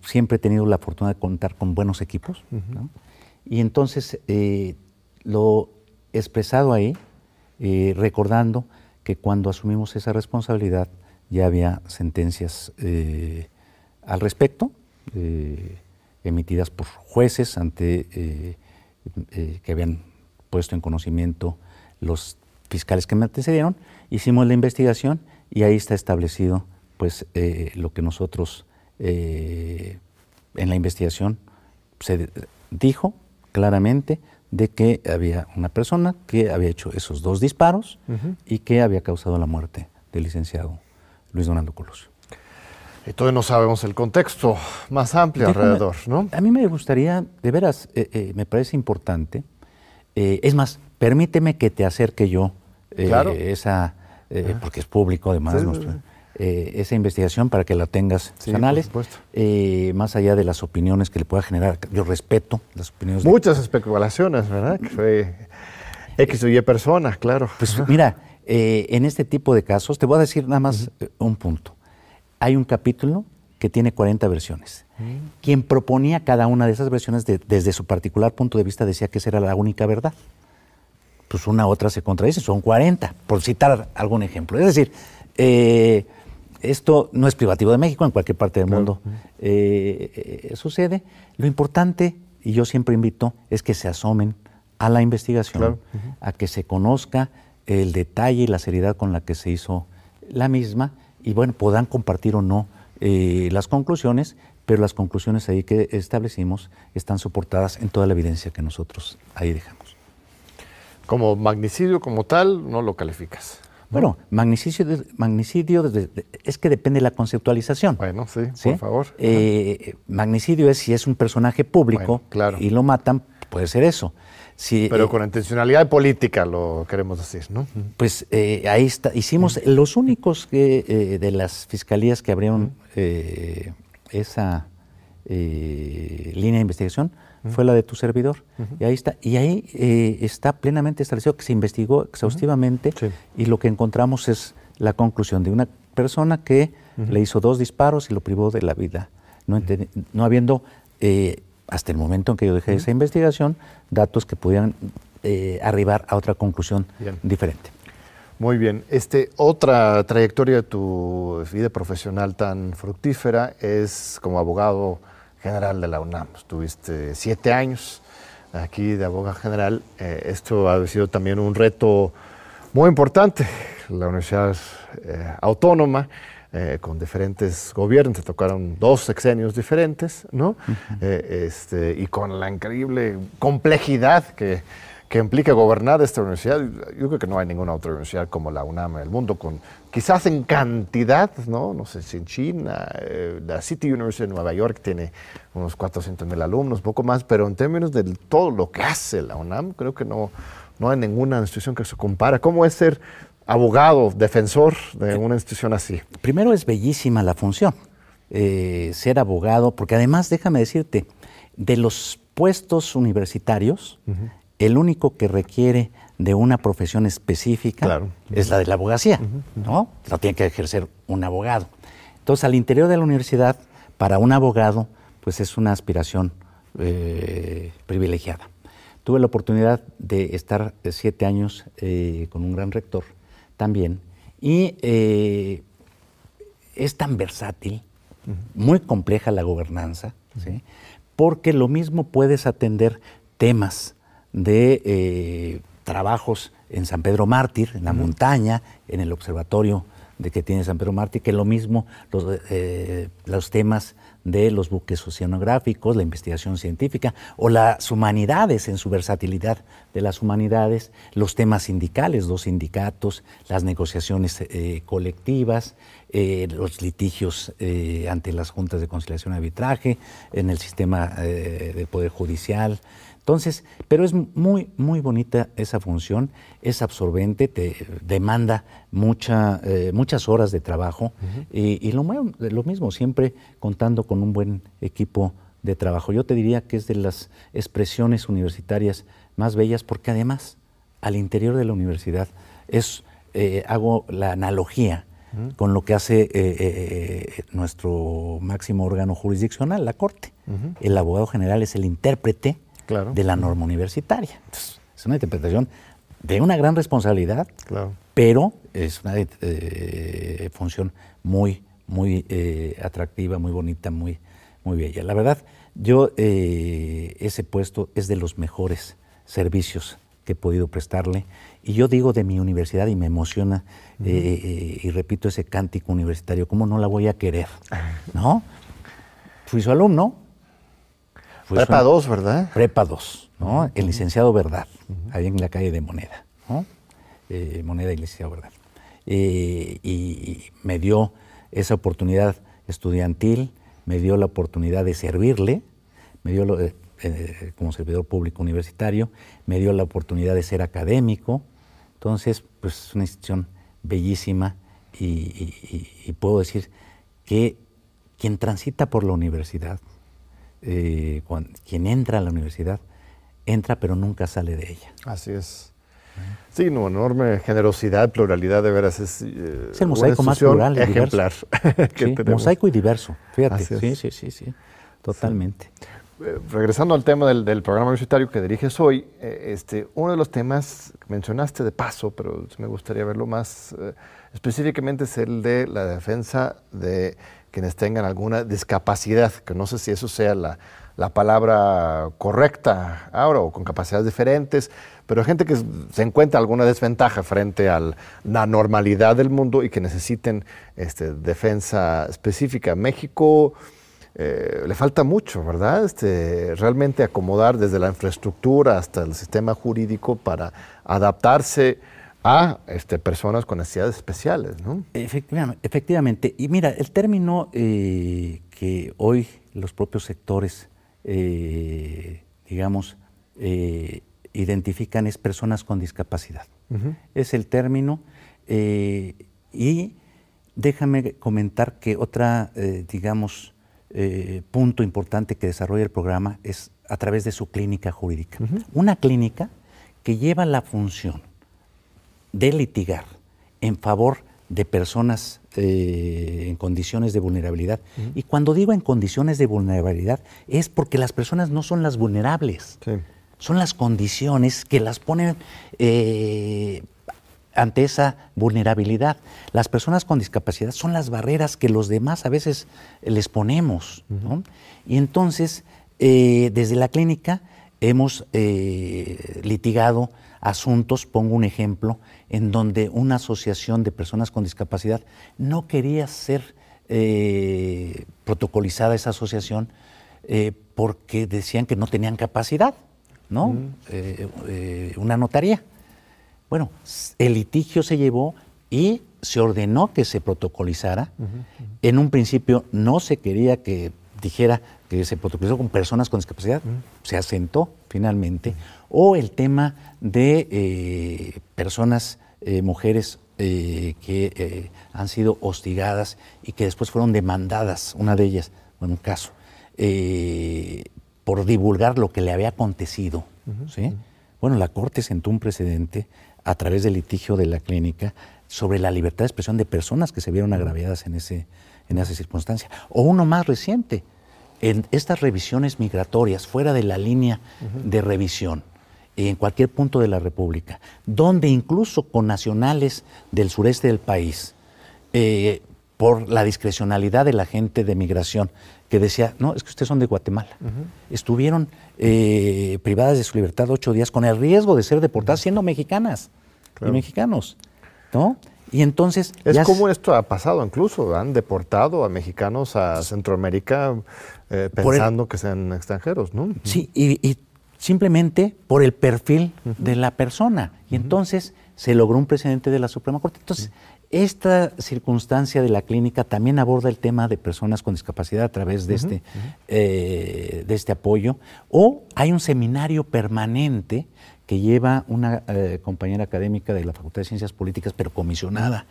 siempre he tenido la fortuna de contar con buenos equipos. Y entonces lo expresado ahí, recordando que cuando asumimos esa responsabilidad ya había sentencias al respecto eh, emitidas por jueces ante eh, eh, que habían puesto en conocimiento los fiscales que me antecedieron, hicimos la investigación y ahí está establecido pues lo que nosotros en la investigación se dijo claramente de que había una persona que había hecho esos dos disparos y que había causado la muerte del licenciado Luis Donaldo Colosio. Y todavía no sabemos el contexto más amplio alrededor, ¿no? A mí me gustaría, de veras, eh, eh, me parece importante. Eh, es más, permíteme que te acerque yo esa, ah. porque es público además, esa investigación para que la tengas sí, canales, más allá de las opiniones que le pueda generar. Yo respeto las opiniones. Muchas especulaciones, ¿verdad? Que fue X o Y personas, claro. Pues mira, en este tipo de casos, te voy a decir nada más un punto hay un capítulo que tiene 40 versiones. Mm. Quien proponía cada una de esas versiones desde su particular punto de vista decía que esa era la única verdad. Pues una otra se contradice, son 40, por citar algún ejemplo. Es decir, eh, esto no es privativo de México, en cualquier parte del mundo eh, eh, sucede. Lo importante, y yo siempre invito, es que se asomen a la investigación, a que se conozca el detalle y la seriedad con la que se hizo la misma y bueno, podrán compartir o no eh, las conclusiones, pero las conclusiones ahí que establecimos están soportadas en toda la evidencia que nosotros ahí dejamos. Como magnicidio como tal, no lo calificas. Bueno, magnicidio, magnicidio es que depende de la conceptualización. Bueno, sí, por favor. Eh, magnicidio es si es un personaje público y lo matan, puede ser eso. Pero eh, con intencionalidad política lo queremos decir, ¿no? Pues eh, ahí está. Hicimos los únicos que, eh, de las fiscalías que abrieron esa línea de investigación fue la de tu servidor. Y ahí está. Y ahí está plenamente establecido que se investigó exhaustivamente y lo que encontramos es la conclusión de una persona que le hizo dos disparos y lo privó de la vida, no, no habiendo hasta el momento en que yo dejé esa investigación, datos que pudieran eh, arribar a otra conclusión diferente. Muy bien. Este, otra trayectoria de tu vida profesional tan fructífera es como abogado general de la UNAM. Tuviste siete años aquí de abogado general. Eh, esto ha sido también un reto muy importante. La universidad eh, autónoma, eh, con diferentes gobiernos, te tocaron dos sexenios diferentes, ¿no? este, y con la increíble complejidad que que implica gobernar esta universidad. Yo creo que no hay ninguna otra universidad como la UNAM en el mundo, con quizás en cantidad, no, no sé si en China, eh, la City University de Nueva York tiene unos 400 mil alumnos, poco más, pero en términos de todo lo que hace la UNAM, creo que no, no hay ninguna institución que se compara. ¿Cómo es ser abogado, defensor de una institución así? Primero es bellísima la función, eh, ser abogado, porque además, déjame decirte, de los puestos universitarios, el único que requiere de una profesión específica es la de la abogacía, ¿no? Lo tiene que ejercer un abogado. Entonces, al interior de la universidad, para un abogado, pues es una aspiración eh, privilegiada. Tuve la oportunidad de estar siete años eh, con un gran rector también, y eh, es tan versátil, muy compleja la gobernanza, porque lo mismo puedes atender temas de eh, trabajos en San Pedro Mártir, en la montaña, en el observatorio de que tiene San Pedro Mártir, que lo mismo los, eh, los temas de los buques oceanográficos, la investigación científica o las humanidades en su versatilidad de las humanidades, los temas sindicales, los sindicatos, las negociaciones eh, colectivas, los litigios ante las juntas de conciliación y arbitraje, en el sistema del Poder Judicial, entonces, pero es muy, muy bonita esa función, es absorbente, te demanda mucha, eh, muchas horas de trabajo y, lo, lo, mismo, siempre contando con un buen equipo de trabajo. Yo te diría que es de las expresiones universitarias más bellas porque además al interior de la universidad es, eh, hago la analogía con lo que hace eh, nuestro máximo órgano jurisdiccional, la Corte. El abogado general es el intérprete de la norma universitaria. es una interpretación de una gran responsabilidad, pero es una eh, función muy, muy eh, atractiva, muy bonita, muy, muy bella. La verdad, yo eh, ese puesto es de los mejores servicios que he podido prestarle. Y yo digo de mi universidad y me emociona, y repito ese cántico universitario, ¿cómo no la voy a querer? ¿No? Fui su alumno, Prepa 2, ¿verdad? Prepa 2, ¿no? El licenciado Verdad, ahí en la calle de Moneda, ¿no? Eh, Moneda y licenciado Verdad. Eh, y, me dio esa oportunidad estudiantil, me dio la oportunidad de servirle, me dio eh, como servidor público universitario, me dio la oportunidad de ser académico. Entonces, pues es una institución bellísima y puedo decir que quien transita por la universidad, eh, quien entra a la universidad, entra pero nunca sale de ella. Así es. Sí, una enorme generosidad, pluralidad, de veras es, eh, el mosaico más plural y ejemplar. mosaico y diverso, fíjate. Sí, sí, sí, sí, totalmente. Regresando al tema del, programa universitario que diriges hoy, este, uno de los temas que mencionaste de paso, pero me gustaría verlo más específicamente, es el de la defensa de quienes tengan alguna discapacidad, que no sé si eso sea la, palabra correcta ahora o con capacidades diferentes, pero gente que se encuentra alguna desventaja frente a la normalidad del mundo y que necesiten este, defensa específica. México eh, le falta mucho, ¿verdad? Este, realmente acomodar desde la infraestructura hasta el sistema jurídico para adaptarse a este, personas con necesidades especiales, ¿no? Efectivamente, Y mira, el término eh, que hoy los propios sectores, eh, digamos, identifican es personas con discapacidad. Es el término. y déjame comentar que otra, digamos, punto importante que desarrolla el programa es a través de su clínica jurídica. Una clínica que lleva la función de litigar en favor de personas eh, en condiciones de vulnerabilidad. Y cuando digo en condiciones de vulnerabilidad es porque las personas no son las vulnerables. son las condiciones que las ponen eh, ante esa vulnerabilidad. Las personas con discapacidad son las barreras que los demás a veces les ponemos. Y entonces, eh, desde la clínica hemos eh, litigado asuntos, pongo un ejemplo, en donde una asociación de personas con discapacidad no quería ser eh, protocolizada esa asociación porque decían que no tenían capacidad, ¿no? una notaría. Bueno, el litigio se llevó y se ordenó que se protocolizara. En un principio no se quería que dijera que se protocolizó con personas con discapacidad, se asentó finalmente. O el tema de eh, personas, eh, mujeres eh, que han sido hostigadas y que después fueron demandadas, una de ellas, en un caso, por divulgar lo que le había acontecido. Bueno, la Corte sentó un precedente a través del litigio de la clínica sobre la libertad de expresión de personas que se vieron agraviadas en, ese, en esa circunstancia. O uno más reciente, en estas revisiones migratorias fuera de la línea de revisión en cualquier punto de la República, donde incluso con nacionales del sureste del país, eh, por la discrecionalidad de la gente de migración, que decía, no, es que ustedes son de Guatemala. Estuvieron eh, privadas de su libertad ocho días con el riesgo de ser deportadas siendo mexicanas y mexicanos. ¿no? Y entonces... Es como esto ha pasado incluso, han deportado a mexicanos a Centroamérica eh, pensando que sean extranjeros, ¿no? Sí, y, simplemente por el perfil de la persona. Y entonces se logró un precedente de la Suprema Corte. Entonces, esta circunstancia de la clínica también aborda el tema de personas con discapacidad a través de, este, eh, de este apoyo. O hay un seminario permanente que lleva una eh, compañera académica de la Facultad de Ciencias Políticas, pero comisionada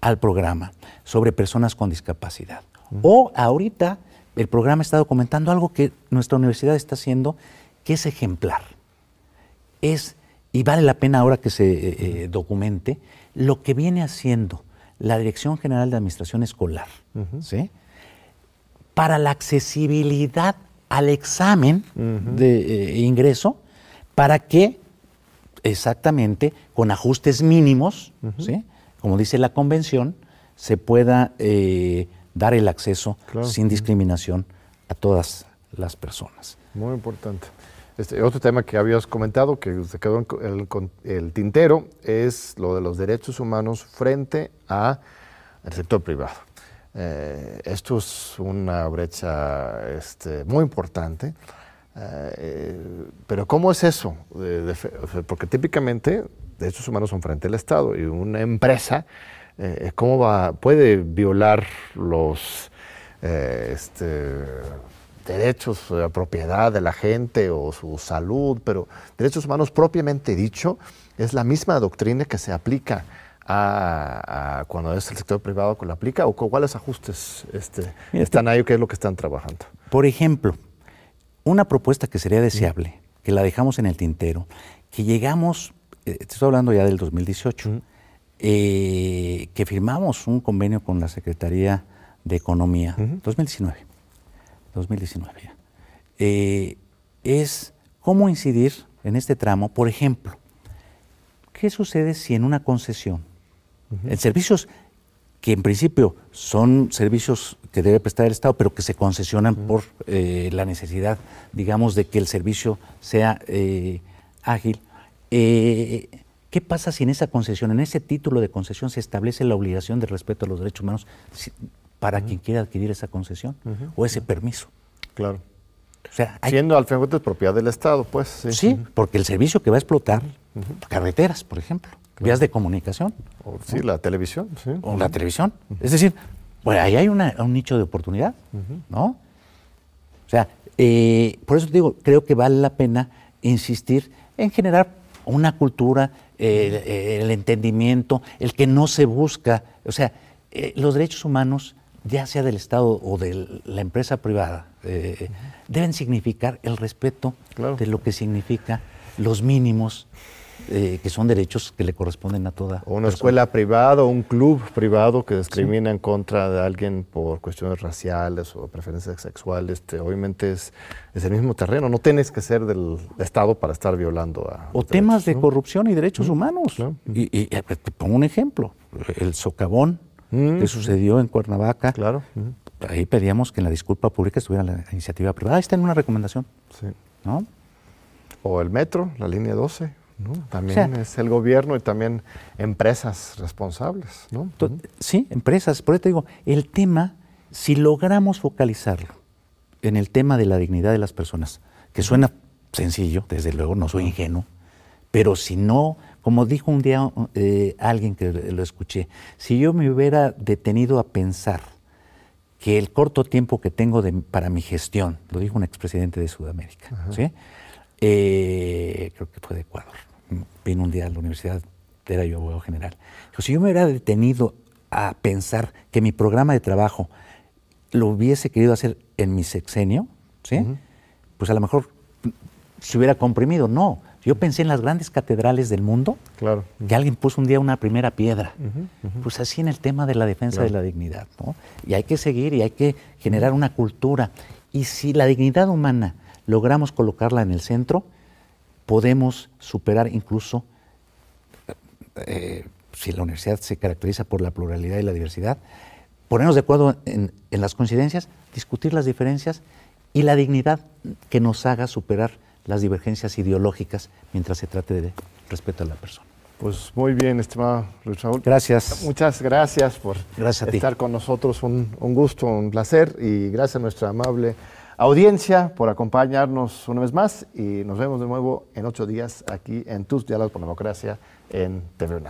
al programa, sobre personas con discapacidad. O ahorita el programa está documentando algo que nuestra universidad está haciendo, que es ejemplar. Es, y vale la pena ahora que se eh, documente, lo que viene haciendo la Dirección General de Administración Escolar ¿sí? para la accesibilidad al examen de eh, ingreso para que exactamente con ajustes mínimos, ¿sí? como dice la convención, se pueda eh, dar el acceso sin discriminación a todas las personas. Muy importante. Este, otro tema que habías comentado, que se quedó en el, tintero, es lo de los derechos humanos frente al sector privado. Eh, esto es una brecha este, muy importante. Eh, pero ¿cómo es eso? porque típicamente derechos humanos son frente al Estado y una empresa, eh, ¿cómo va, puede violar los este, derechos de propiedad de la gente o su salud, pero derechos humanos propiamente dicho es la misma doctrina que se aplica a, cuando es el sector privado que lo aplica o cuáles ajustes este, están ahí o qué es lo que están trabajando. Por ejemplo, una propuesta que sería deseable, que la dejamos en el tintero, que llegamos, eh, te estoy hablando ya del 2018, eh, que firmamos un convenio con la Secretaría de Economía, 2019 2019, eh, es cómo incidir en este tramo. Por ejemplo, ¿qué sucede si en una concesión, en servicios que en principio son servicios que debe prestar el Estado, pero que se concesionan por eh, la necesidad, digamos, de que el servicio sea eh, ágil. ¿Qué pasa si en esa concesión, en ese título de concesión, se establece la obligación de respeto a los derechos humanos para quien quiera adquirir esa concesión o ese permiso. Claro. O sea, Siendo al final propiedad del Estado, pues. Sí, porque el servicio que va a explotar, carreteras, por ejemplo, vías de comunicación. O, sí, la televisión. Sí. O la televisión. Es decir, pues ahí hay un nicho de oportunidad, ¿no? O sea, eh, por eso te digo, creo que vale la pena insistir en generar una cultura, el entendimiento, el que no se busca, o sea, eh, los derechos humanos ya sea del Estado o de la empresa privada, eh, deben significar el respeto de lo que significa los mínimos eh, que son derechos que le corresponden a toda. O una escuela privada o un club privado que discrimina en contra de alguien por cuestiones raciales o preferencias sexuales, este, obviamente es, es, el mismo terreno. No tienes que ser del Estado para estar violando a. O temas de corrupción y derechos humanos. Y, y, eh, te pongo un ejemplo: el socavón que sucedió en Cuernavaca. Claro. Ahí pedíamos que en la disculpa pública estuviera la iniciativa privada. Ahí está en una recomendación. Sí. ¿No? O el metro, la línea 12. ¿no? También es el gobierno y también empresas responsables. ¿no? Sí, empresas. Por eso te digo, el tema, si logramos focalizarlo en el tema de la dignidad de las personas, que suena sencillo, desde luego, no soy ingenuo, pero si no, como dijo un día eh, alguien que lo escuché, si yo me hubiera detenido a pensar que el corto tiempo que tengo para mi gestión, lo dijo un expresidente de Sudamérica, ¿sí? Eh, creo que fue de Ecuador, vino un día a la universidad, era yo abogado general. si yo me hubiera detenido a pensar que mi programa de trabajo lo hubiese querido hacer en mi sexenio, ¿sí? pues a lo mejor se hubiera comprimido. No, yo pensé en las grandes catedrales del mundo, claro. que alguien puso un día una primera piedra. Pues así en el tema de la defensa de la dignidad. ¿no? Y hay que seguir y hay que generar una cultura. Y si la dignidad humana logramos colocarla en el centro, podemos superar incluso, eh, si la universidad se caracteriza por la pluralidad y la diversidad, ponernos de acuerdo en, las coincidencias, discutir las diferencias y la dignidad que nos haga superar las divergencias ideológicas mientras se trate de respeto a la persona. Pues muy bien, estimado Luis Raúl. Gracias. Muchas gracias por estar con nosotros. Un, un, gusto, un placer y gracias a nuestra amable audiencia por acompañarnos una vez más y nos vemos de nuevo en ocho días aquí en Tus Diálogos por la Democracia en TV